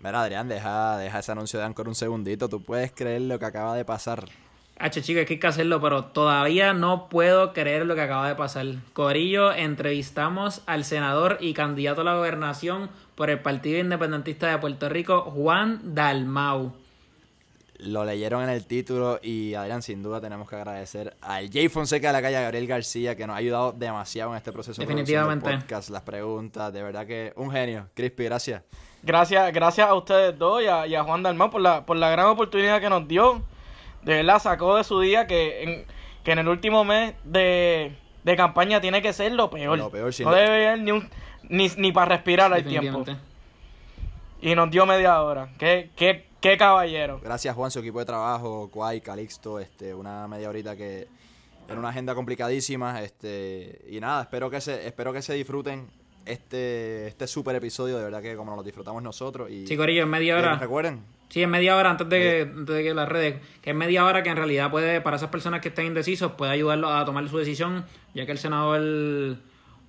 Mira, Adrián, deja, deja ese anuncio de Anchor un segundito. Tú puedes creer lo que acaba de pasar. H, chicos, es que hay que hacerlo, pero todavía no puedo creer lo que acaba de pasar. Corillo, entrevistamos al senador y candidato a la gobernación por el Partido Independentista de Puerto Rico, Juan Dalmau. Lo leyeron en el título y Adrián, sin duda tenemos que agradecer al Jay Fonseca de la calle Gabriel García, que nos ha ayudado demasiado en este proceso Definitivamente. de podcast, las preguntas, de verdad que un genio. Crispy, gracias. Gracias, gracias a ustedes dos y a, y a Juan Dalmau por la, por la gran oportunidad que nos dio. De verdad, sacó de su día que en, que en el último mes de, de campaña tiene que ser lo peor. Lo peor, no no. debe haber ni, un, ni, ni para respirar al tiempo. Y nos dio media hora. Qué, qué, qué caballero. Gracias Juan, su equipo de trabajo, Kwai, Calixto, este, una media horita que en una agenda complicadísima, este, y nada, espero que se, espero que se disfruten este, este super episodio, de verdad que como nos lo disfrutamos nosotros. Y, Sí, Corillo, en media hora. recuerden, Sí, en media hora antes de que, antes de que las redes, que es media hora que en realidad puede, para esas personas que estén indecisos, puede ayudarlos a tomar su decisión, ya que el senador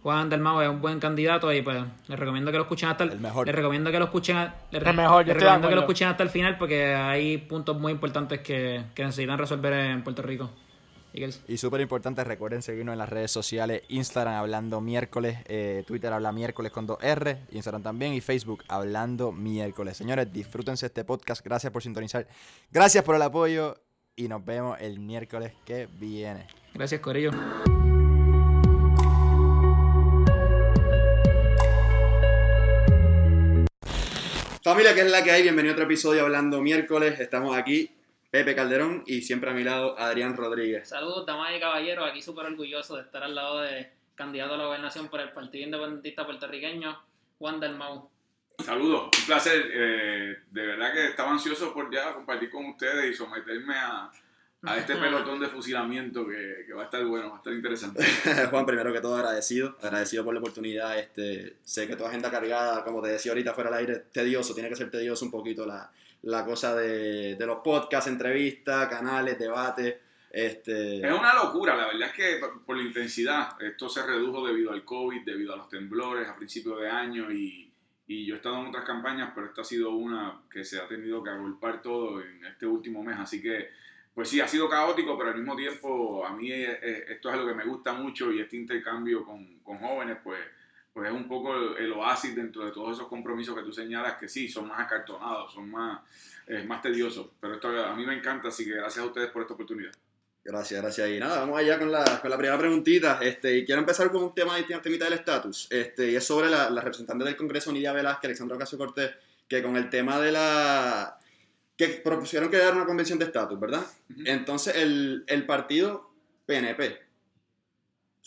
Juan del Mago es un buen candidato y pues les recomiendo que lo escuchen hasta el, El mejor. Les recomiendo que lo escuchen, les, El mejor, les recomiendo que lo escuchen hasta el final porque hay puntos muy importantes que, que necesitan resolver en Puerto Rico. Eagles. Y súper importante, recuerden seguirnos en las redes sociales, Instagram hablando miércoles, eh, Twitter habla miércoles con 2R, Instagram también y Facebook hablando miércoles. Señores, disfrútense este podcast, gracias por sintonizar, gracias por el apoyo y nos vemos el miércoles que viene. Gracias, Corillo. Familia, que es la que hay? Bienvenido a otro episodio Hablando Miércoles. Estamos aquí, Pepe Calderón y siempre a mi lado Adrián Rodríguez. Saludos, damas y caballeros. Aquí súper orgulloso de estar al lado de candidato a la gobernación por el Partido Independentista Puertorriqueño, Juan del Mau. Saludos, un placer. eh, de verdad que estaba ansioso por ya compartir con ustedes y someterme a, a este pelotón de fusilamiento que, que va a estar bueno, va a estar interesante. Juan, primero que todo agradecido, agradecido por la oportunidad. Este, sé que tu agenda cargada, como te decía ahorita fuera del aire, tedioso, tiene que ser tedioso un poquito la, la cosa de, de los podcasts, entrevistas, canales, debates. Este, Es una locura, la verdad es que por- por la intensidad, esto se redujo debido al COVID, debido a los temblores a principios de año y, y yo he estado en otras campañas, pero esta ha sido una que se ha tenido que agolpar todo en este último mes, así que pues sí, ha sido caótico, pero al mismo tiempo a mí eh, eh, esto es algo que me gusta mucho y este intercambio con, con jóvenes pues, pues es un poco el, oasis dentro de todos esos compromisos que tú señalas que sí, son más acartonados, son más, eh, más tediosos, pero esto a mí me encanta, así que gracias a ustedes por esta oportunidad. Gracias, gracias. Y nada, vamos allá con la, con la primera preguntita. Este, y quiero empezar con un tema de temita del estatus. Este, y es sobre la, la representante del Congreso, Nidia Velázquez, Alexandra Ocasio Cortés, que con el tema de la. Que propusieron crear una convención de estatus, ¿verdad? Ujú. Entonces, el, el partido PNP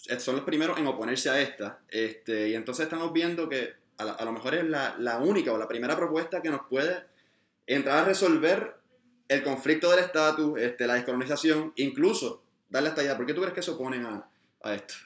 eh, son los primeros en oponerse a esta. Este, y entonces estamos viendo que a, la- a lo mejor es la, la única o la primera propuesta que nos puede entrar a resolver el conflicto del estatus, este, la descolonización, incluso darle hasta allá. ¿Por qué tú crees que se oponen a,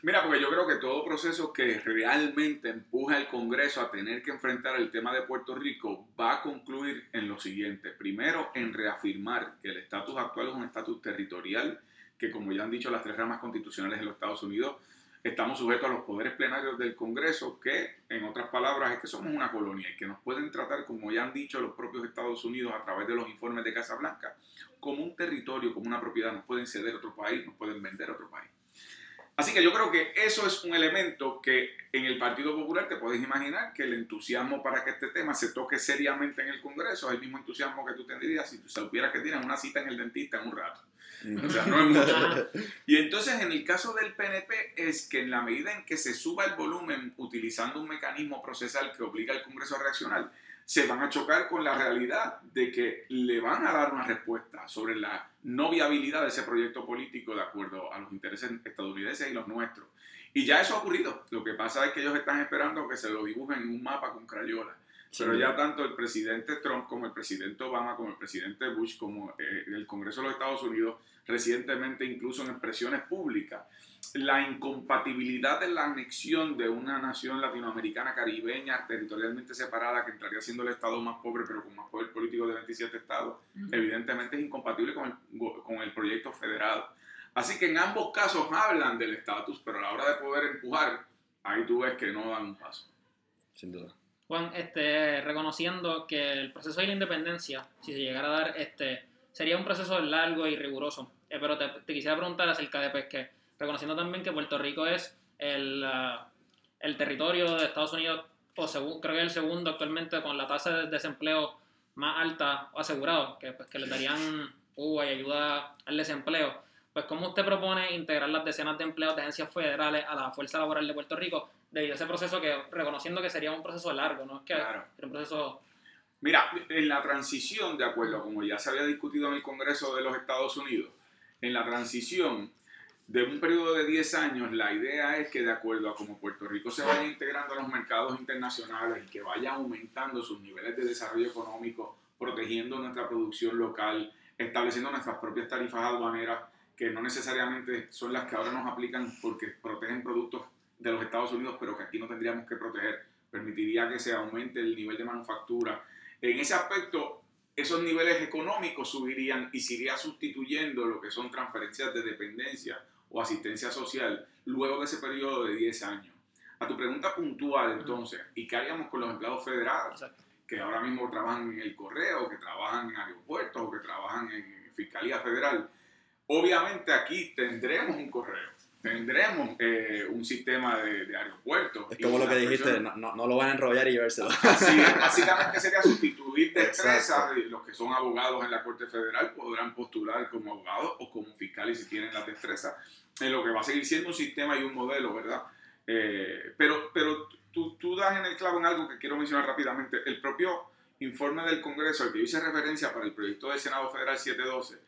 Mira, porque yo creo que todo proceso que realmente empuja al Congreso a tener que enfrentar el tema de Puerto Rico va a concluir en lo siguiente. Primero, en reafirmar que el estatus actual es un estatus territorial, que como ya han dicho las tres ramas constitucionales de los Estados Unidos, estamos sujetos a los poderes plenarios del Congreso, que en otras palabras es que somos una colonia y que nos pueden tratar, como ya han dicho los propios Estados Unidos a través de los informes de Casa Blanca, como un territorio, como una propiedad, nos pueden ceder a otro país, nos pueden vender a otro país. Así que yo creo que eso es un elemento que en el Partido Popular te puedes imaginar que el entusiasmo para que este tema se toque seriamente en el Congreso es el mismo entusiasmo que tú tendrías si tú supieras que tienes una cita en el dentista en un rato. O sea, no es mucho. Y entonces en el caso del PNP es que en la medida en que se suba el volumen utilizando un mecanismo procesal que obliga al Congreso a reaccionar, se van a chocar con la realidad de que le van a dar una respuesta sobre la no viabilidad de ese proyecto político de acuerdo a los intereses estadounidenses y los nuestros. Y ya eso ha ocurrido. Lo que pasa es que ellos están esperando que se lo dibujen en un mapa con crayola. Pero ya tanto el presidente Trump como el presidente Obama, como el presidente Bush, como eh, el Congreso de los Estados Unidos, recientemente incluso en expresiones públicas, la incompatibilidad de la anexión de una nación latinoamericana caribeña territorialmente separada que entraría siendo el estado más pobre pero con más poder político de 27 estados, evidentemente es incompatible con el, con el proyecto federado. Así que en ambos casos hablan del estatus, pero a la hora de poder empujar, ahí tú ves que no dan un paso. Sin duda. Juan, este, reconociendo que el proceso de la independencia, si se llegara a dar, este, sería un proceso largo y riguroso. Eh, pero te, quisiera preguntar acerca de pues, que, reconociendo también que Puerto Rico es el, ah, el territorio de Estados Unidos, o creo que el segundo actualmente con la tasa de desempleo más alta asegurado, que, pues, que le darían uh, y ayuda al desempleo. Pues, ¿cómo usted propone integrar las decenas de empleos de agencias federales a la fuerza laboral de Puerto Rico debido a ese proceso que, reconociendo que sería un proceso largo, ¿no? Es que claro. un proceso... Mira, en la transición, de acuerdo, como ya se había discutido en el Congreso de los Estados Unidos, en la transición de un periodo de 10 años, la idea es que de acuerdo a cómo Puerto Rico se vaya integrando a los mercados internacionales y que vaya aumentando sus niveles de desarrollo económico, protegiendo nuestra producción local, estableciendo nuestras propias tarifas aduaneras, que no necesariamente son las que ahora nos aplican porque protegen productos de los Estados Unidos, pero que aquí no tendríamos que proteger, permitiría que se aumente el nivel de manufactura. En ese aspecto, esos niveles económicos subirían y se iría sustituyendo lo que son transferencias de dependencia o asistencia social luego de ese periodo de 10 años. A tu pregunta puntual, entonces, ¿y qué haríamos con los empleados federales? Que ahora mismo trabajan en el correo, que trabajan en aeropuertos o que trabajan en Fiscalía Federal. Obviamente aquí tendremos un correo tendremos eh, un sistema de, de aeropuertos. Es como lo que dijiste, no, no, lo van a enrollar y llevárselo. Así básicamente sería sustituir destreza. Los que son abogados en la Corte Federal podrán postular como abogados o como fiscales si tienen la destreza. En lo que va a seguir siendo un sistema y un modelo, ¿verdad? Eh, pero pero tú, tú das en el clavo en algo que quiero mencionar rápidamente. El propio informe del Congreso al que yo hice referencia para el proyecto del Senado Federal 712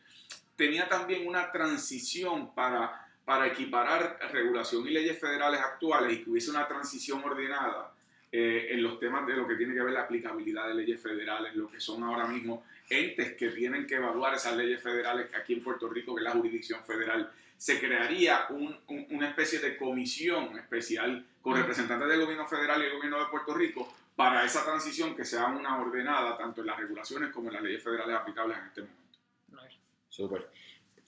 tenía también una transición para para equiparar regulación y leyes federales actuales y que hubiese una transición ordenada eh, en los temas de lo que tiene que ver la aplicabilidad de leyes federales, lo que son ahora mismo entes que tienen que evaluar esas leyes federales aquí en Puerto Rico, que es la jurisdicción federal. Se crearía una especie de comisión especial con representantes del gobierno federal y el gobierno de Puerto Rico para esa transición que sea una ordenada tanto en las regulaciones como en las leyes federales aplicables en este momento. Súper.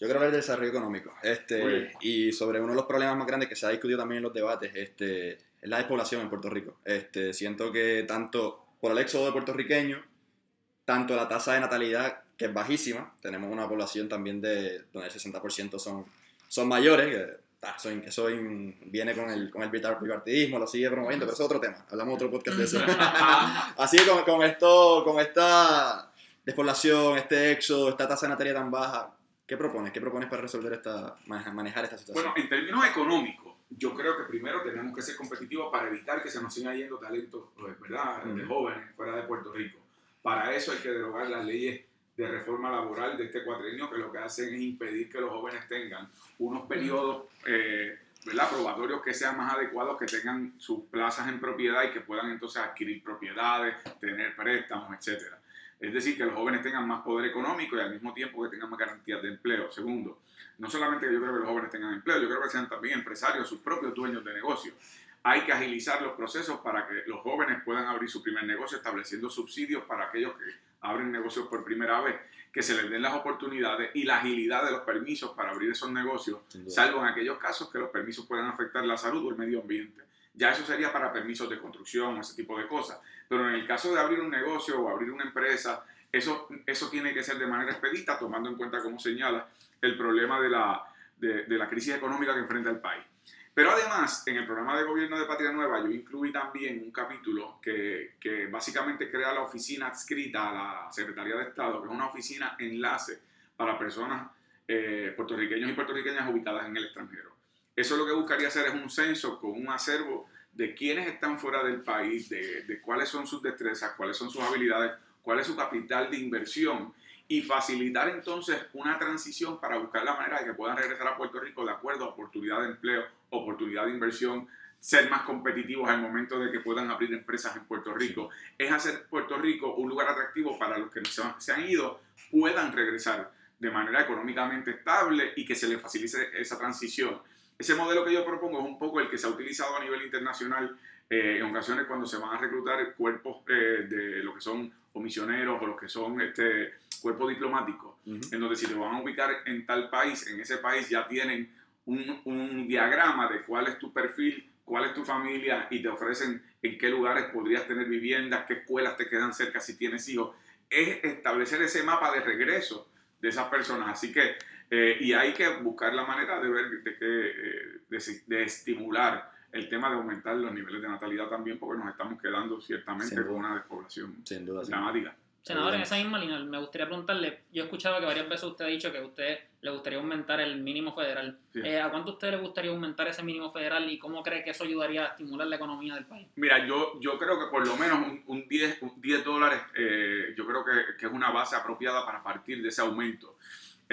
Yo quiero hablar del desarrollo económico. Este, y sobre uno de los problemas más grandes que se ha discutido también en los debates, este, es la despoblación en Puerto Rico. Este, siento que tanto por el éxodo de puertorriqueños, tanto la tasa de natalidad, que es bajísima, tenemos una población también de donde el 60% son, son mayores, que ah, eso viene con el, con el bipartidismo, lo sigue promoviendo, pero eso es otro tema, hablamos otro podcast de eso. Así que con, con, esto, con esta despoblación, este éxodo, esta tasa de natalidad tan baja, ¿Qué propones? ¿Qué propones para resolver esta, manejar esta situación? Bueno, en términos económicos, yo creo que primero tenemos que ser competitivos para evitar que se nos siga yendo talento, pues, ¿verdad?, de jóvenes fuera de Puerto Rico. Para eso hay que derogar las leyes de reforma laboral de este cuatrienio que lo que hacen es impedir que los jóvenes tengan unos periodos eh, ¿verdad? probatorios que sean más adecuados, que tengan sus plazas en propiedad y que puedan entonces adquirir propiedades, tener préstamos, etcétera. Es decir, que los jóvenes tengan más poder económico y al mismo tiempo que tengan más garantías de empleo. Segundo, no solamente que yo creo que los jóvenes tengan empleo, yo creo que sean también empresarios, sus propios dueños de negocio. Hay que agilizar los procesos para que los jóvenes puedan abrir su primer negocio, estableciendo subsidios para aquellos que abren negocios por primera vez, que se les den las oportunidades y la agilidad de los permisos para abrir esos negocios, salvo en aquellos casos que los permisos puedan afectar la salud o el medio ambiente. Ya eso sería para permisos de construcción ese tipo de cosas. Pero en el caso de abrir un negocio o abrir una empresa, eso, eso tiene que ser de manera expedita, tomando en cuenta, como señala, el problema de la, de, la crisis económica que enfrenta el país. Pero además, en el programa de gobierno de Patria Nueva, yo incluí también un capítulo que, que, básicamente crea la oficina adscrita a la Secretaría de Estado, que es una oficina enlace para personas eh, puertorriqueños y puertorriqueñas ubicadas en el extranjero. Eso lo que buscaría hacer es un censo con un acervo de quiénes están fuera del país, de, de cuáles son sus destrezas, cuáles son sus habilidades, cuál es su capital de inversión y facilitar entonces una transición para buscar la manera de que puedan regresar a Puerto Rico de acuerdo a oportunidad de empleo, oportunidad de inversión, ser más competitivos al momento de que puedan abrir empresas en Puerto Rico. Es hacer Puerto Rico un lugar atractivo para los que se han ido puedan regresar de manera económicamente estable y que se les facilite esa transición. Ese modelo que yo propongo es un poco el que se ha utilizado a nivel internacional eh, en ocasiones cuando se van a reclutar cuerpos eh, de lo que son comisioneros o los que son este, cuerpos diplomáticos, en donde si te van a ubicar en tal país, en ese país ya tienen un, un, diagrama de cuál es tu perfil, cuál es tu familia y te ofrecen en qué lugares podrías tener viviendas, qué escuelas te quedan cerca si tienes hijos. Es establecer ese mapa de regreso de esas personas. Así que, eh, y hay que buscar la manera de ver, de, que, eh, de, de estimular el tema de aumentar los niveles de natalidad también, porque nos estamos quedando ciertamente Sin con duda. una despoblación Sin duda, sí. dramática. Senador, en esa misma línea, me gustaría preguntarle, yo he escuchado que varias veces usted ha dicho que a usted le gustaría aumentar el mínimo federal. Sí. Eh, ¿A cuánto a usted le gustaría aumentar ese mínimo federal y cómo cree que eso ayudaría a estimular la economía del país? Mira, yo, yo creo que por lo menos un, un 10, un 10 dólares, eh, yo creo que, que es una base apropiada para partir de ese aumento.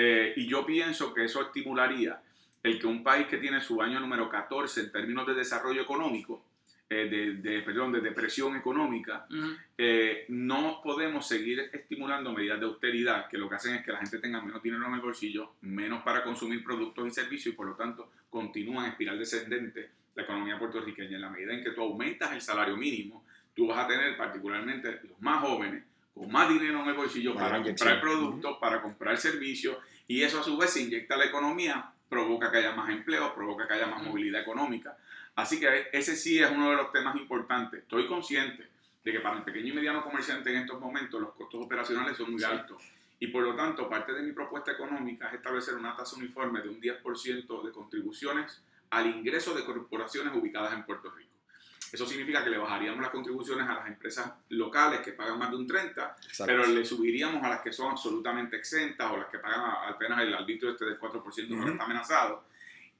Eh, y yo pienso que eso estimularía el que un país que tiene su año número 14 en términos de desarrollo económico, eh, de, de- perdón, de depresión económica, Ujú. eh, no podemos seguir estimulando medidas de austeridad que lo que hacen es que la gente tenga menos dinero en el bolsillo, menos para consumir productos y servicios y por lo tanto continúa en espiral descendente la economía puertorriqueña. En la medida en que tú aumentas el salario mínimo, tú vas a tener particularmente los más jóvenes con más dinero en el bolsillo para comprar productos, para comprar servicios y eso a su vez se inyecta a la economía, provoca que haya más empleo, provoca que haya más movilidad económica. Así que ese sí es uno de los temas importantes. Estoy consciente de que para el pequeño y mediano comerciante en estos momentos los costos operacionales son muy Sí. altos. Y por lo tanto, parte de mi propuesta económica es establecer una tasa uniforme de un 10% de contribuciones al ingreso de corporaciones ubicadas en Puerto Rico. Eso significa que le bajaríamos las contribuciones a las empresas locales que pagan más de un 30, Exacto. pero le subiríamos a las que son absolutamente exentas o las que pagan apenas el arbitrio este del 4% que Ujú. está amenazado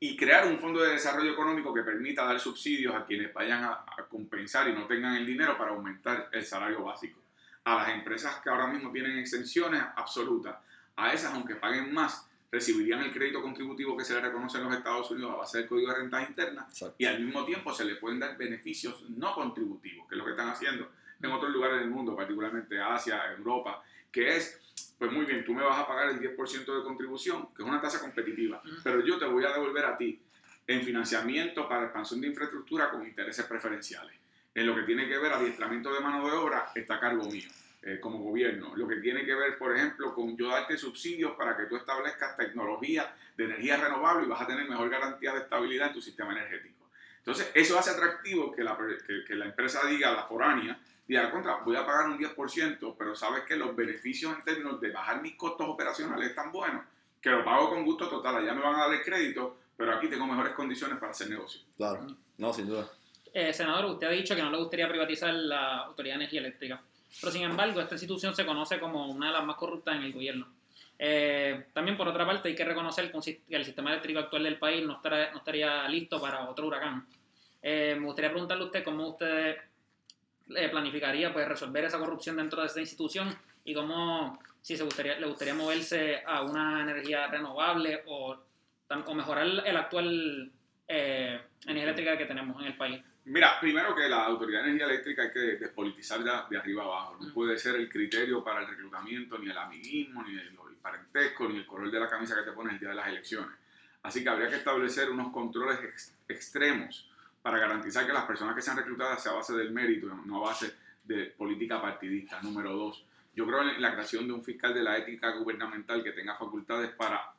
y crear un fondo de desarrollo económico que permita dar subsidios a quienes vayan a, a compensar y no tengan el dinero para aumentar el salario básico. A las empresas que ahora mismo tienen exenciones absolutas, a esas, aunque paguen más, recibirían el crédito contributivo que se les reconoce en los Estados Unidos a base del Código de Rentas Internas Exacto. y al mismo tiempo se le pueden dar beneficios no contributivos, que es lo que están haciendo en otros lugares del mundo, particularmente Asia, Europa, que es, pues muy bien, tú me vas a pagar el 10% de contribución, que es una tasa competitiva, pero yo te voy a devolver a ti en financiamiento para expansión de infraestructura con intereses preferenciales. En lo que tiene que ver adiestramiento de mano de obra, está a cargo mío. Eh, como gobierno, lo que tiene que ver, por ejemplo, con yo darte subsidios para que tú establezcas tecnología de energía renovable y vas a tener mejor garantía de estabilidad en tu sistema energético. Entonces, eso hace atractivo que la, que, que la empresa diga, la foránea, diga, contra, voy a pagar un 10%, pero sabes que los beneficios en términos de bajar mis costos operacionales están buenos, que lo pago con gusto total, allá me van a dar el crédito, pero aquí tengo mejores condiciones para hacer negocio. Claro. No, sin duda. Eh, senador, usted ha dicho que no le gustaría privatizar la Autoridad de Energía Eléctrica, pero sin embargo esta institución se conoce como una de las más corruptas en el gobierno. Eh, también por otra parte hay que reconocer que el sistema eléctrico actual del país no, estaría listo para otro huracán. Eh, me gustaría preguntarle a usted cómo usted eh, planificaría pues, resolver esa corrupción dentro de esta institución y cómo si se gustaría, le gustaría moverse a una energía renovable o, o mejorar el actual energía eléctrica que tenemos en el país. Mira, primero que la Autoridad de Energía Eléctrica hay que despolitizarla de arriba abajo. No puede ser el criterio para el reclutamiento, ni el amiguismo, ni el, el parentesco, ni el color de la camisa que te pones el día de las elecciones. Así que habría que establecer unos controles ex- extremos para garantizar que las personas que sean reclutadas sea a base del mérito, no a base de política partidista. Número dos, yo creo en la creación de un fiscal de la ética gubernamental que tenga facultades para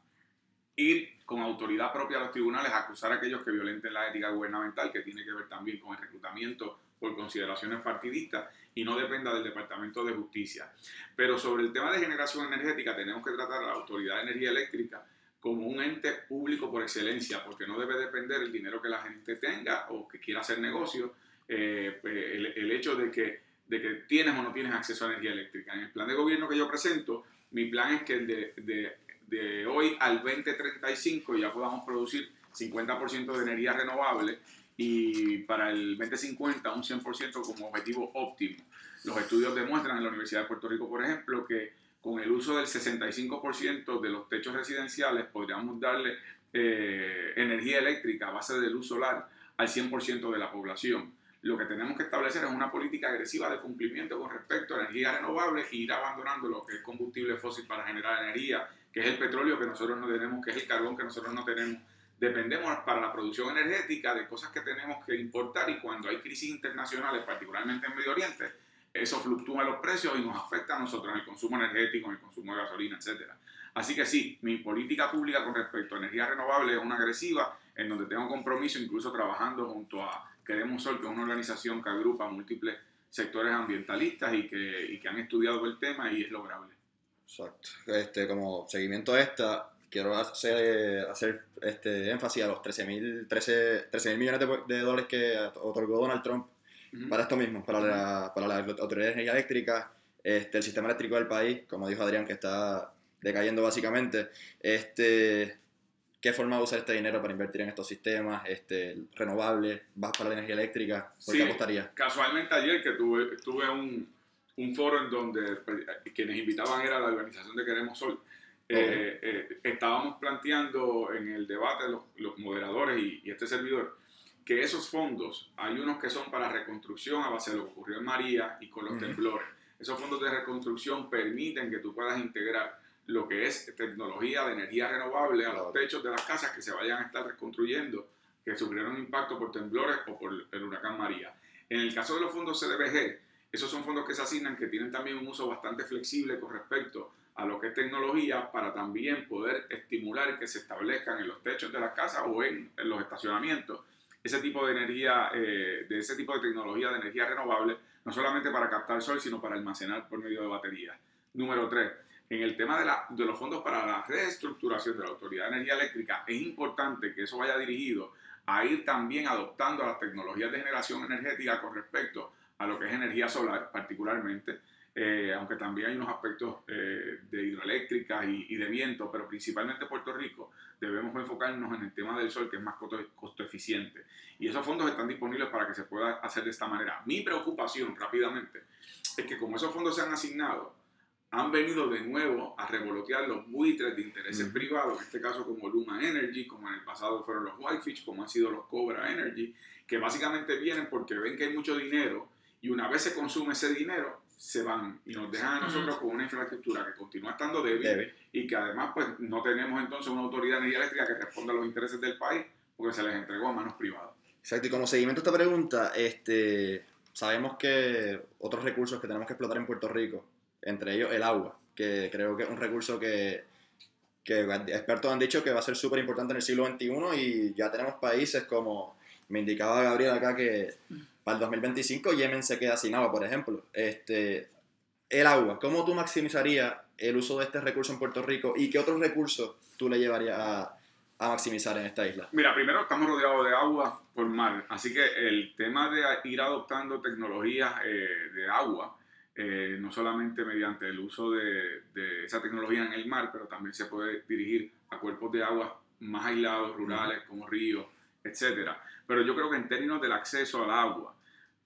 ir con autoridad propia a los tribunales a acusar a aquellos que violenten la ética gubernamental, que tiene que ver también con el reclutamiento por consideraciones partidistas y no dependa del Departamento de Justicia. Pero sobre el tema de generación energética tenemos que tratar a la Autoridad de Energía Eléctrica como un ente público por excelencia, porque no debe depender el dinero que la gente tenga o que quiera hacer negocio, eh, el, el hecho de que, de que tienes o no tienes acceso a energía eléctrica. En el plan de gobierno que yo presento, mi plan es que el de de hoy al 2035 ya podamos producir 50% de energía renovable y para el 2050 un 100% como objetivo óptimo. Los estudios demuestran en la Universidad de Puerto Rico, por ejemplo, que con el uso del 65% de los techos residenciales podríamos darle eh, energía eléctrica a base de luz solar al 100% de la población. Lo que tenemos que establecer es una política agresiva de cumplimiento con respecto a energía renovable e ir abandonando lo que es combustible fósil para generar energía, que es el petróleo que nosotros no tenemos, que es el carbón que nosotros no tenemos. Dependemos para la producción energética de cosas que tenemos que importar y cuando hay crisis internacionales, particularmente en Medio Oriente, eso fluctúa los precios y nos afecta a nosotros en el consumo energético, en el consumo de gasolina, etc. Así que sí, mi política pública con respecto a energía renovable es una agresiva, en donde tengo compromiso, incluso trabajando junto a Queremos Sol, que es una organización que agrupa múltiples sectores ambientalistas y que, y que han estudiado el tema y es lograble. Exacto. Este, como seguimiento a esta, quiero hacer, hacer este énfasis a los 13 mil 13, 13 millones de, de, dólares que otorgó Donald Trump uh-huh. para esto mismo, para la, para la Autoridad de Energía Eléctrica, este, el sistema eléctrico del país, como dijo Adrián, que está decayendo básicamente. Este, ¿Qué forma de usar este dinero para invertir en estos sistemas este, renovables, vas para la energía eléctrica? ¿Por sí, qué apostaría? Casualmente ayer que tuve, tuve un, un foro en donde pues, quienes invitaban era la organización de Queremos Sol. Eh, eh, estábamos planteando en el debate los, los moderadores y, y, este servidor que esos fondos, hay unos que son para reconstrucción a base de lo que ocurrió en María y con los uh -huh. temblores. Esos fondos de reconstrucción permiten que tú puedas integrar lo que es tecnología de energía renovable a los techos de las casas que se vayan a estar reconstruyendo, que sufrieron impacto por temblores o por el huracán María. En el caso de los fondos CDBG, esos son fondos que se asignan que tienen también un uso bastante flexible con respecto a lo que es tecnología para también poder estimular que se establezcan en los techos de las casas o en, en los estacionamientos ese tipo de energía, eh, de ese tipo de tecnología de energía renovable, no solamente para captar sol, sino para almacenar por medio de baterías. Número tres, en el tema de, la, de los fondos para la reestructuración de la Autoridad de Energía Eléctrica, es importante que eso vaya dirigido a ir también adoptando las tecnologías de generación energética con respecto a lo que es energía solar, particularmente, eh, aunque también hay unos aspectos eh, de hidroeléctricas y, y, de viento, pero principalmente Puerto Rico, debemos enfocarnos en el tema del sol, que es más costo, costo, eficiente. Y esos fondos están disponibles para que se pueda hacer de esta manera. Mi preocupación, rápidamente, es que como esos fondos se han asignado, han venido de nuevo a revolotear los buitres de intereses mm. privados, en este caso como Luma Energy, como en el pasado fueron los Whitefish, como han sido los Cobra Energy, que básicamente vienen porque ven que hay mucho dinero y una vez se consume ese dinero, se van y nos dejan a nosotros con una infraestructura que continúa estando débil Debe. y que además pues no tenemos entonces una autoridad eléctrica que responda a los intereses del país porque se les entregó a manos privadas. Exacto, y como seguimiento a esta pregunta, este, sabemos que otros recursos que tenemos que explotar en Puerto Rico, entre ellos el agua, que creo que es un recurso que, que expertos han dicho que va a ser súper importante en el siglo XXI y ya tenemos países como, me indicaba Gabriel acá que para el 2025 Yemen se queda sin agua, por ejemplo. Este, el agua, ¿cómo tú maximizarías el uso de este recurso en Puerto Rico y qué otros recursos tú le llevarías a, a maximizar en esta isla? Mira, primero estamos rodeados de agua por mar, así que el tema de ir adoptando tecnologías eh, de agua, eh, no solamente mediante el uso de, de, esa tecnología en el mar, pero también se puede dirigir a cuerpos de agua más aislados, rurales, como ríos, etcétera. Pero yo creo que en términos del acceso al agua,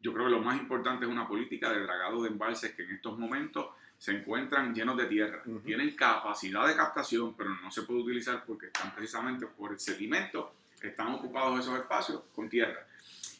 yo creo que lo más importante es una política de dragado de embalses que en estos momentos se encuentran llenos de tierra. Uh -huh. Tienen capacidad de captación, pero no se puede utilizar porque están precisamente por el sedimento, están ocupados esos espacios con tierra.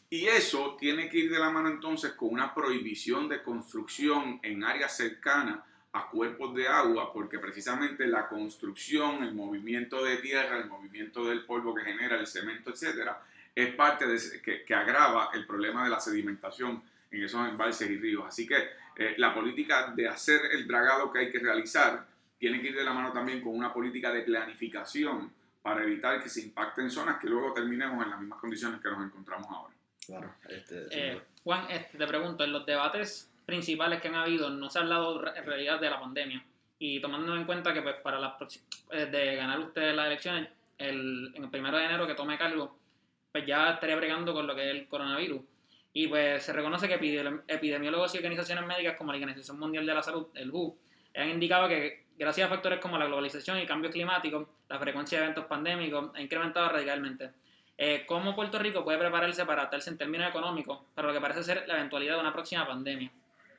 Y eso tiene que ir de la mano entonces con una prohibición de construcción en áreas cercanas a cuerpos de agua, porque precisamente la construcción, el movimiento de tierra, el movimiento del polvo que genera el cemento, etcétera, es parte de que, que, agrava el problema de la sedimentación en esos embalses y ríos. Así que eh, la política de hacer el dragado que hay que realizar tiene que ir de la mano también con una política de planificación para evitar que se impacten zonas que luego terminemos en las mismas condiciones que nos encontramos ahora. Claro. Este, eh, Juan, este, te pregunto, en los debates principales que han habido no se ha hablado en realidad de la pandemia y tomando en cuenta que pues, para las eh, de ganar ustedes las elecciones el, en el primero de enero que tome cargo pues ya estaría bregando con lo que es el coronavirus. Y pues se reconoce que epidemiólogos y organizaciones médicas como la Organización Mundial de la Salud, el WHO, han indicado que gracias a factores como la globalización y cambios climáticos, la frecuencia de eventos pandémicos ha incrementado radicalmente. Eh, ¿Cómo Puerto Rico puede prepararse para adaptarse en términos económicos para lo que parece ser la eventualidad de una próxima pandemia?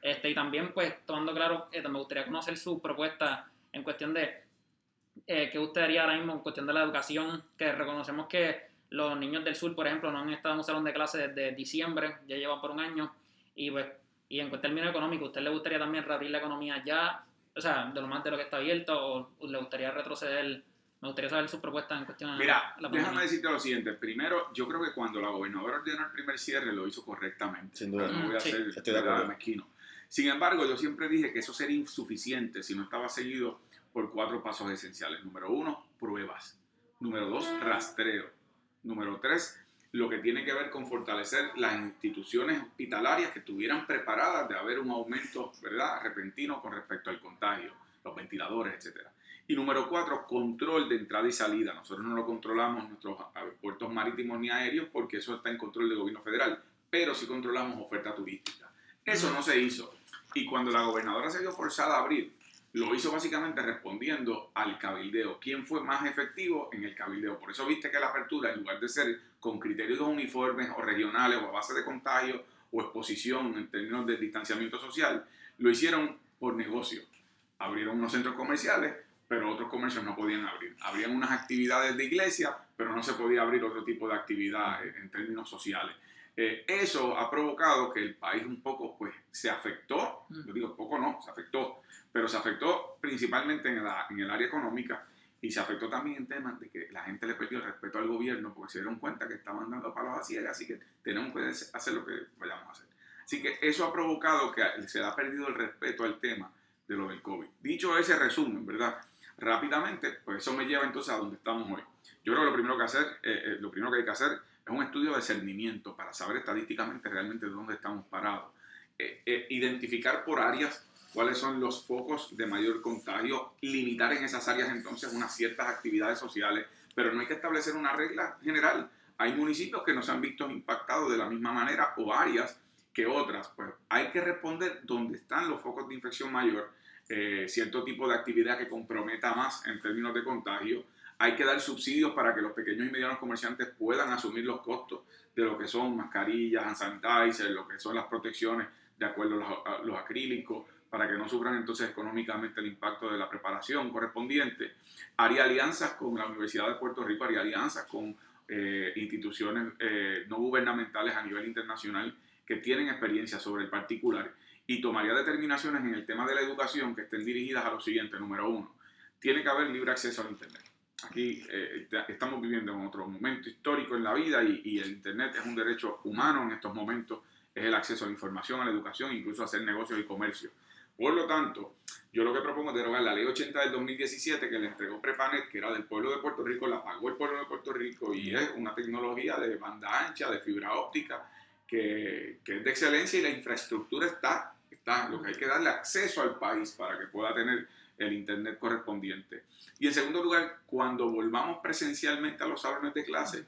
Este, y también, pues, tomando claro, eh, me gustaría conocer su propuesta en cuestión de eh, qué usted haría ahora mismo en cuestión de la educación, que reconocemos que los niños del sur, por ejemplo, no han estado en un salón de clase desde diciembre, ya llevan por un año. Y pues, y en términos económicos, ¿usted le gustaría también reabrir la economía ya, o sea, de lo más de lo que está abierto, o le gustaría retroceder? Me gustaría saber sus propuestas en cuestión Mira, la déjame decirte lo siguiente. Primero, yo creo que cuando la gobernadora ordenó el primer cierre, lo hizo correctamente. Sin duda. No voy a sí, ser estoy de acuerdo. mezquino. Sin embargo, yo siempre dije que eso sería insuficiente si no estaba seguido por cuatro pasos esenciales. Número uno, pruebas. Número dos, rastreo. Número tres, lo que tiene que ver con fortalecer las instituciones hospitalarias que estuvieran preparadas de haber un aumento ¿verdad? repentino con respecto al contagio, los ventiladores, etcétera. Y número cuatro, control de entrada y salida. Nosotros no lo controlamos nuestros puertos marítimos ni aéreos porque eso está en control del gobierno federal, pero sí controlamos oferta turística. Eso no se hizo. Y cuando la gobernadora se vio forzada a abrir, lo hizo básicamente respondiendo al cabildeo. ¿Quién fue más efectivo en el cabildeo? Por eso viste que la apertura, en lugar de ser con criterios uniformes o regionales o a base de contagio o exposición en términos de distanciamiento social, lo hicieron por negocio. Abrieron unos centros comerciales pero otros comercios no podían abrir. Habrían unas actividades de iglesia, pero no se podía abrir otro tipo de actividad en términos sociales. Eh, eso ha provocado que el país un poco pues, se afectó, yo digo poco no, se afectó, pero se afectó principalmente en, la, en el área económica y se afectó también en temas de que la gente le perdió el respeto al gobierno porque se dieron cuenta que estaban dando palos a ciegas, así que tenemos que hacer lo que vayamos a hacer. Así que eso ha provocado que se ha perdido el respeto al tema de lo del COVID. Dicho ese resumen, ¿verdad? rápidamente, pues eso me lleva entonces a donde estamos hoy. Yo creo que lo primero que, hacer, eh, eh, lo primero que hay que hacer es un estudio de discernimiento para saber estadísticamente realmente dónde estamos parados. Eh, identificar por áreas cuáles son los focos de mayor contagio, limitar en esas áreas entonces unas ciertas actividades sociales, pero no hay que establecer una regla general. Hay municipios que no se han visto impactados de la misma manera o áreas que otras. Pues hay que responder dónde están los focos de infección mayor eh, cierto tipo de actividad que comprometa más en términos de contagio. Hay que dar subsidios para que los pequeños y medianos comerciantes puedan asumir los costos de lo que son mascarillas, hand sanitizer, lo que son las protecciones de acuerdo a los, acrílicos, para que no sufran entonces económicamente el impacto de la preparación correspondiente. Haría alianzas con la Universidad de Puerto Rico, haría alianzas con eh, instituciones eh, no gubernamentales a nivel internacional que tienen experiencia sobre el particular y tomaría determinaciones en el tema de la educación que estén dirigidas a lo siguiente. Número uno, tiene que haber libre acceso al Internet. Aquí eh, estamos viviendo en otro momento histórico en la vida y, el Internet es un derecho humano en estos momentos, es el acceso a la información, a la educación, incluso a hacer negocios y comercio. Por lo tanto, yo lo que propongo es derogar la ley 80 del 2017 que le entregó Prepanet, que era del pueblo de Puerto Rico, la pagó el pueblo de Puerto Rico y es una tecnología de banda ancha, de fibra óptica, que, que es de excelencia y la infraestructura está lo que hay que darle acceso al país para que pueda tener el Internet correspondiente. Y en segundo lugar, cuando volvamos presencialmente a los salones de clase,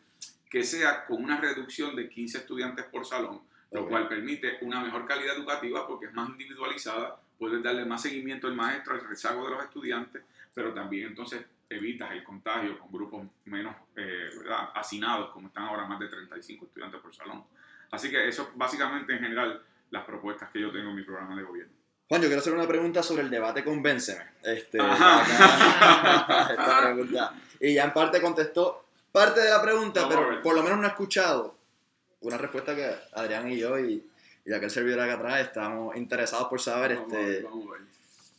que sea con una reducción de 15 estudiantes por salón, lo cual permite una mejor calidad educativa porque es más individualizada, puedes darle más seguimiento al maestro, al rezago de los estudiantes, pero también entonces evitas el contagio con grupos menos eh, hacinados, como están ahora más de 35 estudiantes por salón. Así que eso básicamente en general las propuestas que yo tengo en mi programa de gobierno. Juan, yo quiero hacer una pregunta sobre el debate Convénceme. Este, esta pregunta. Y ya en parte contestó parte de la pregunta, pero por lo menos no he escuchado una respuesta que Adrián y yo y, y aquel servidor acá atrás estamos interesados por saber. este,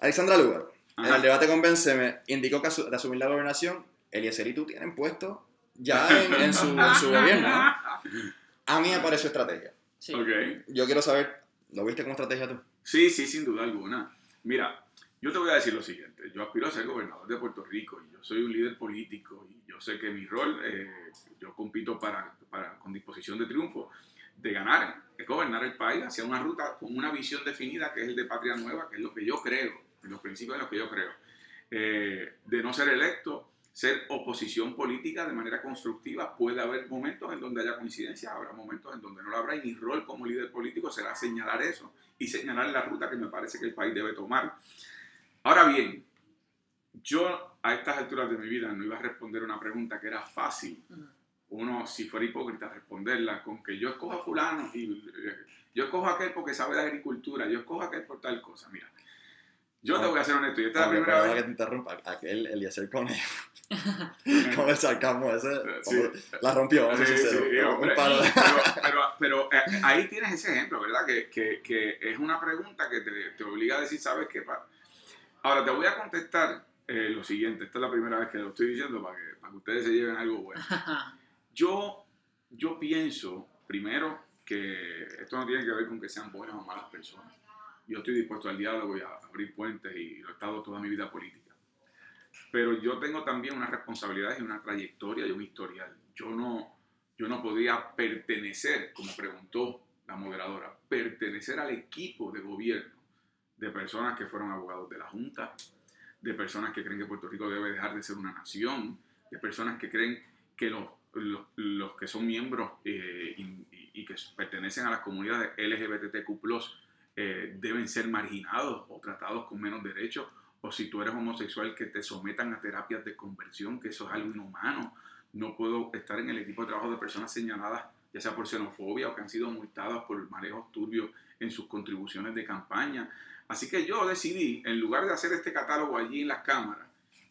Alexandra Lugar, en el debate Convénceme, indicó que de asumir la gobernación, Eliezer y tú tienen puesto ya en, su, en su gobierno. A mí me pareció estrategia. Yo quiero saber, ¿lo viste como estrategia tú? Sí, sí, sin duda alguna. Mira, yo te voy a decir lo siguiente. Yo aspiro a ser gobernador de Puerto Rico y yo soy un líder político y yo sé que mi rol, eh, yo compito para, para, con disposición de triunfo, de ganar, es gobernar el país hacia una ruta con una visión definida que es el de Patria Nueva, que es lo que yo creo, en los principios de los que yo creo. Eh, de no ser electo, ser oposición política de manera constructiva. Puede haber momentos en donde haya coincidencia, habrá momentos en donde no lo habrá y mi rol como líder político será señalar eso y señalar la ruta que me parece que el país debe tomar. Ahora bien, yo a estas alturas de mi vida no iba a responder una pregunta que era fácil. Uno, si fuera hipócrita, responderla con que yo escojo a fulano y eh, yo escojo a aquel porque sabe de agricultura, yo escojo a aquel por tal cosa. Mira, yo te voy a ser honesto, y esta es la primera vez... que te interrumpa, aquel Eliezer Conejo, con el sarcasmo ese, la rompió, sí, sí, pero, pero, eh, ahí tienes ese ejemplo, ¿verdad? Que, que, que es una pregunta que te, te, obliga a decir, ¿sabes qué? Ahora, te voy a contestar eh, lo siguiente, esta es la primera vez que lo estoy diciendo para que, para que ustedes se lleven algo bueno. Yo, yo pienso, primero, que esto no tiene que ver con que sean buenas o malas personas yo estoy dispuesto al diálogo y a abrir puentes y lo he estado toda mi vida política. Pero yo tengo también unas responsabilidades y una trayectoria y un historial. Yo no, yo no podía pertenecer, como preguntó la moderadora, pertenecer al equipo de gobierno de personas que fueron abogados de la Junta, de personas que creen que Puerto Rico debe dejar de ser una nación, de personas que creen que los, los, que son miembros eh, y, y, que pertenecen a las comunidades LGBTQ eh, deben ser marginados o tratados con menos derechos, o si tú eres homosexual que te sometan a terapias de conversión, que eso es algo inhumano. No puedo estar en el equipo de trabajo de personas señaladas, ya sea por xenofobia o que han sido multadas por manejos turbios en sus contribuciones de campaña. Así que yo decidí, en lugar de hacer este catálogo allí en las cámaras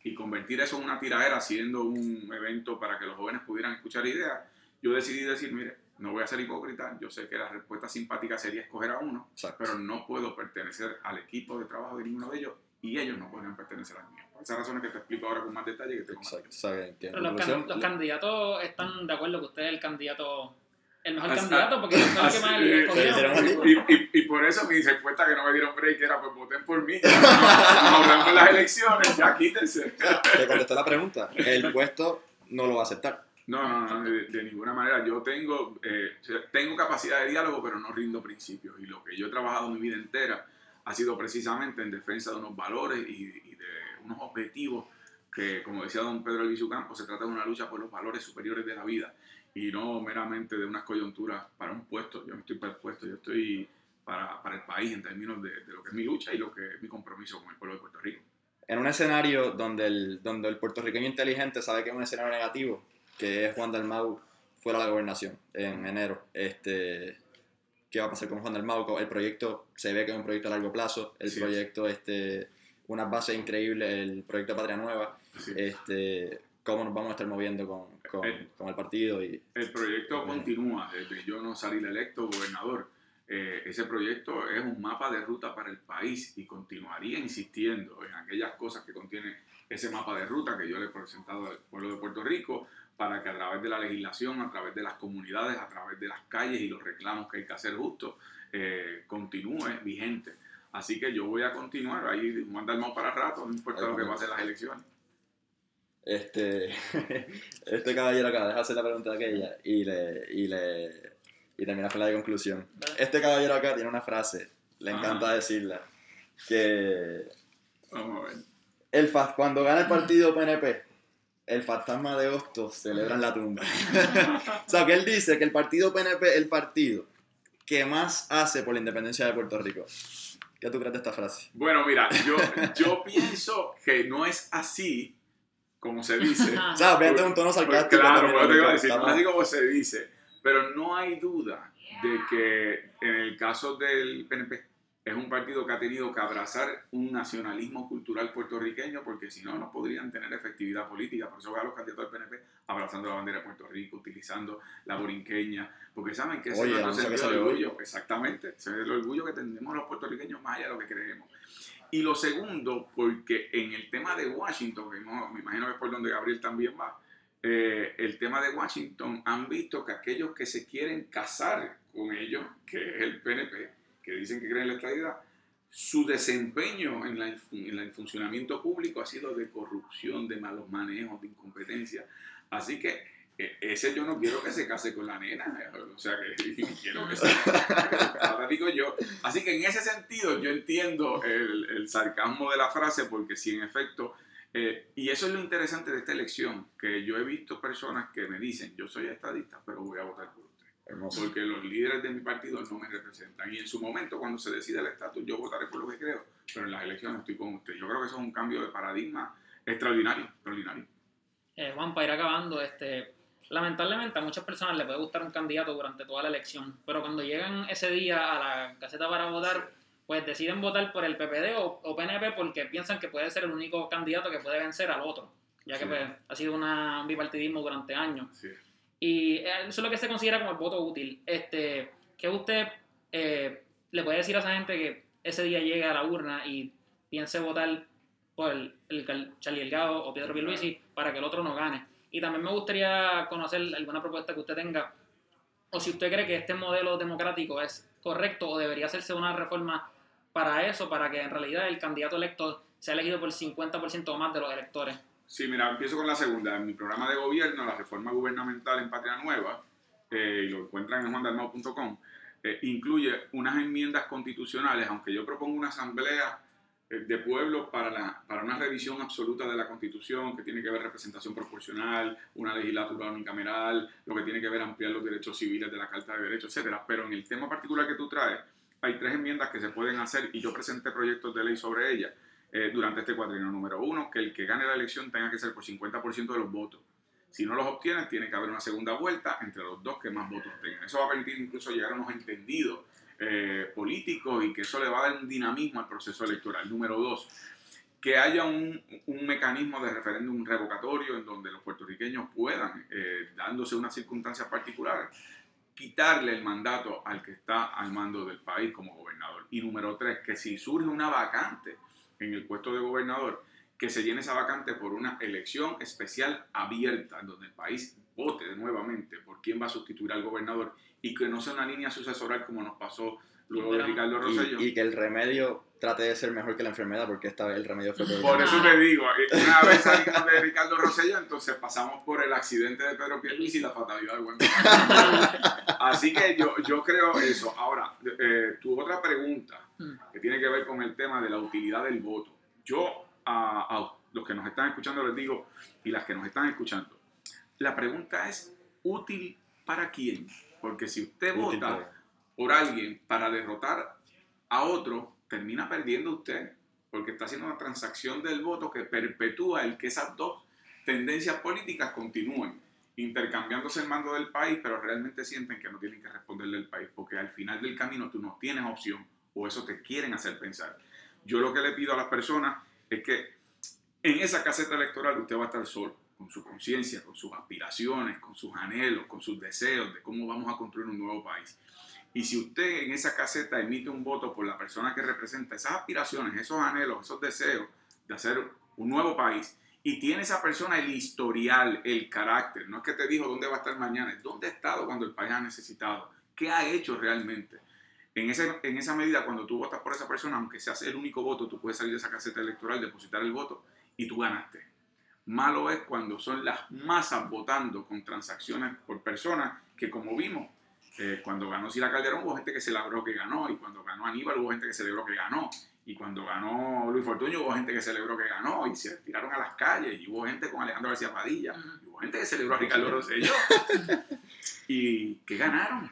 y convertir eso en una tiradera, haciendo un evento para que los jóvenes pudieran escuchar ideas, yo decidí decir, mire, no voy a ser hipócrita, yo sé que la respuesta simpática sería escoger a uno, Exacto. pero no puedo pertenecer al equipo de trabajo de ninguno de ellos y ellos no pueden pertenecer al mío. Por esas razones que te explico ahora con más detalle que tengo más Exacto. Pero los, can- los candidatos están de acuerdo que usted es el candidato, el mejor candidato, porque es el que más sí, Y, y- y por eso mi respuesta que no me dieron break era pues voten por mí. Nos vemos en las elecciones, ya quítense. te contestó la pregunta. El puesto no lo va a aceptar. No, no, no, de, de ninguna manera. Yo tengo, eh, tengo capacidad de diálogo, pero no rindo principios. Y lo que yo he trabajado mi vida entera ha sido precisamente en defensa de unos valores y, y de unos objetivos que, como decía don Pedro Elviso Campos, se trata de una lucha por los valores superiores de la vida y no meramente de unas coyunturas para un puesto. Yo no estoy para el puesto, yo estoy para, para el país en términos de, de lo que es mi lucha y lo que es mi compromiso con el pueblo de Puerto Rico. En un escenario donde el, donde el puertorriqueño inteligente sabe que es un escenario negativo, que es Juan Dalmau fuera de la gobernación en enero, este, ¿qué va a pasar con Juan Dalmau? El proyecto se ve que es un proyecto a largo plazo, el Sí. proyecto, este, unas bases increíbles, el proyecto Patria Nueva, Así. este, cómo nos vamos a estar moviendo con, con, Eh. con el partido y El proyecto Bueno. continúa desde yo no salir electo gobernador. Eh, ese proyecto es un mapa de ruta para el país y continuaría insistiendo en aquellas cosas que contiene ese mapa de ruta que yo le he presentado al pueblo de Puerto Rico para que a través de la legislación, a través de las comunidades, a través de las calles y los reclamos que hay que hacer justos, eh, continúe vigente. Así que yo voy a continuar ahí, mandar más para rato, no importa lo que vamos. pase en las elecciones. Este, este caballero acá, deja hacer la pregunta de aquella y le, y le y termina con la de conclusión. Este caballero acá tiene una frase, le Ajá. encanta decirla, que Vamos a ver. el cuando gana el partido PNP, el fantasma de Hostos celebra en la tumba. o sea, que él dice que el partido PNP es el partido que más hace por la independencia de Puerto Rico. ¿Qué tú crees de esta frase? Bueno, mira, yo, yo pienso que no es así como se dice. O sea, obviamente un tono Pues sarcástico. claro, también, pero te iba a decir, no estamos- así como se dice. Pero no hay duda de que en el caso del PNP es un partido que ha tenido que abrazar un nacionalismo cultural puertorriqueño porque si no, no podrían tener efectividad política. Por eso veo a los candidatos del PNP abrazando la bandera de Puerto Rico, utilizando la borinqueña, porque saben que ese Oye, es le orgullo. Exactamente, ese es el orgullo que tenemos los puertorriqueños más allá de lo que creemos. Y lo segundo, porque en el tema de Washington, me imagino que es por donde Gabriel también va, eh, el tema de Washington, han visto que aquellos que se quieren casar con ellos, que es el PNP, que dicen que creen en la estabilidad, su desempeño en, la, en el funcionamiento público ha sido de corrupción, de malos manejos, de incompetencia. Así que ese yo no quiero que se case con la nena, o sea que quiero que se ahora digo yo. Así que en ese sentido yo entiendo el, el sarcasmo de la frase porque si en efecto, eh, y eso es lo interesante de esta elección, que yo he visto personas que me dicen, yo soy estadista, pero voy a votar por usted, Hermoso. porque los líderes de mi partido no me representan. Y en su momento, cuando se decida el estatus, yo votaré por lo que creo, pero en las elecciones estoy con usted. Yo creo que eso es un cambio de paradigma extraordinario, extraordinario. Eh, Juan, para ir acabando, este, lamentablemente a muchas personas les puede gustar un candidato durante toda la elección, pero cuando llegan ese día a la caseta para votar, pues deciden votar por el PPD o, o PNP porque piensan que puede ser el único candidato que puede vencer al otro, ya que pues, ha sido una, un bipartidismo durante años. Y eh, eso es lo que se considera como el voto útil. Este, que usted eh, le puede decir a esa gente que ese día llegue a la urna y piense votar por el, el Charlie Delgado o Pedro Pierluisi para que el otro no gane. Y también me gustaría conocer alguna propuesta que usted tenga o si usted cree que este modelo democrático es correcto o debería hacerse una reforma para eso, para que en realidad el candidato electo sea elegido por el 50% o más de los electores. Sí, mira, empiezo con la segunda. En mi programa de gobierno, la reforma gubernamental en Patria Nueva, eh, y lo encuentran en juandalmao.com, eh, incluye unas enmiendas constitucionales, aunque yo propongo una asamblea de pueblo para, la, para una revisión absoluta de la constitución, que tiene que ver representación proporcional, una legislatura unicameral, lo que tiene que ver ampliar los derechos civiles de la Carta de Derechos, etcétera. Pero en el tema particular que tú traes, hay tres enmiendas que se pueden hacer y yo presenté proyectos de ley sobre ellas eh, durante este cuatrienio. Número uno, que el que gane la elección tenga que ser por 50% de los votos. Si no los obtiene, tiene que haber una segunda vuelta entre los dos que más votos tengan. Eso va a permitir incluso llegar a unos entendidos eh, políticos y que eso le va a dar un dinamismo al proceso electoral. Número dos, que haya un, un mecanismo de referéndum revocatorio en donde los puertorriqueños puedan, eh, dándose unas circunstancias particulares, quitarle el mandato al que está al mando del país como gobernador. Y número tres, que si surge una vacante en el puesto de gobernador, que se llene esa vacante por una elección especial abierta, donde el país vote nuevamente por quién va a sustituir al gobernador y que no sea una línea sucesoral como nos pasó luego de Ricardo Rosselló. Y, y que el remedio trate de ser mejor que la enfermedad, porque esta vez el remedio fue peor. Por eso te digo, eh, una vez salimos de Ricardo Rosselló, entonces pasamos por el accidente de Pedro Pierluisi y la fatalidad de Juan Así que yo, yo creo eso. Ahora, eh, tu otra pregunta, que tiene que ver con el tema de la utilidad del voto. Yo a, a los que nos están escuchando les digo, y las que nos están escuchando, la pregunta es, ¿útil para quién? Porque si usted vota por alguien para derrotar a otro, termina perdiendo usted, porque está haciendo una transacción del voto que perpetúa el que esas dos tendencias políticas continúen intercambiándose el mando del país, pero realmente sienten que no tienen que responderle al país, porque al final del camino tú no tienes opción o eso te quieren hacer pensar. Yo lo que le pido a las personas es que en esa caseta electoral usted va a estar solo, con su conciencia, con sus aspiraciones, con sus anhelos, con sus deseos de cómo vamos a construir un nuevo país. Y si usted en esa caseta emite un voto por la persona que representa esas aspiraciones, esos anhelos, esos deseos de hacer un nuevo país, y tiene esa persona el historial, el carácter, no es que te dijo dónde va a estar mañana, es dónde ha estado cuando el país ha necesitado, qué ha hecho realmente. En, esa medida, cuando tú votas por esa persona, aunque seas el único voto, tú puedes salir de esa caseta electoral, depositar el voto y tú ganaste. Malo es cuando son las masas votando con transacciones por personas que, como vimos, eh, cuando ganó Sila Calderón hubo gente que celebró que ganó, y cuando ganó Aníbal hubo gente que celebró que ganó, y cuando ganó Luis Fortuño hubo gente que celebró que ganó, y se tiraron a las calles, y hubo gente con Alejandro García Padilla, y hubo gente que celebró a Ricardo Rosselló, y que ganaron.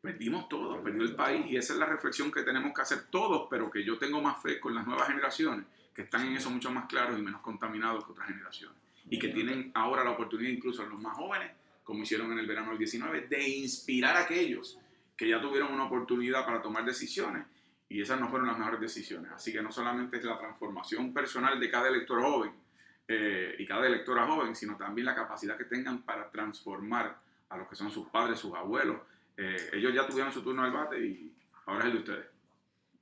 Perdimos todos, perdió el país, y esa es la reflexión que tenemos que hacer todos, pero que yo tengo más fe con las nuevas generaciones, que están en eso mucho más claros y menos contaminados que otras generaciones, y que tienen ahora la oportunidad, incluso los más jóvenes, como hicieron en el verano del 19, de inspirar a aquellos que ya tuvieron una oportunidad para tomar decisiones y esas no fueron las mejores decisiones. Así que no solamente es la transformación personal de cada elector joven eh, y cada electora joven, sino también la capacidad que tengan para transformar a los que son sus padres, sus abuelos. Eh, ellos ya tuvieron su turno al bate y ahora es el de ustedes.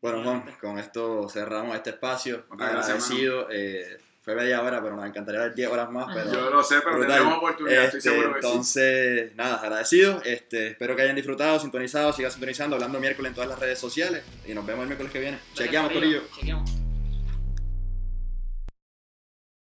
Bueno, Juan, con esto cerramos este espacio. Gracias, Agradecido. eh, fue media hora, pero nos encantaría dar 10 horas más. Pero Yo lo sé, pero brutal. tendremos oportunidad, estoy seguro que sí. entonces, nada, agradecido. Este, espero que hayan disfrutado, sintonizado, sigan sintonizando, hablando miércoles en todas las redes sociales. Y nos vemos el miércoles que viene. Chequeamos, Corillo. Chequeamos.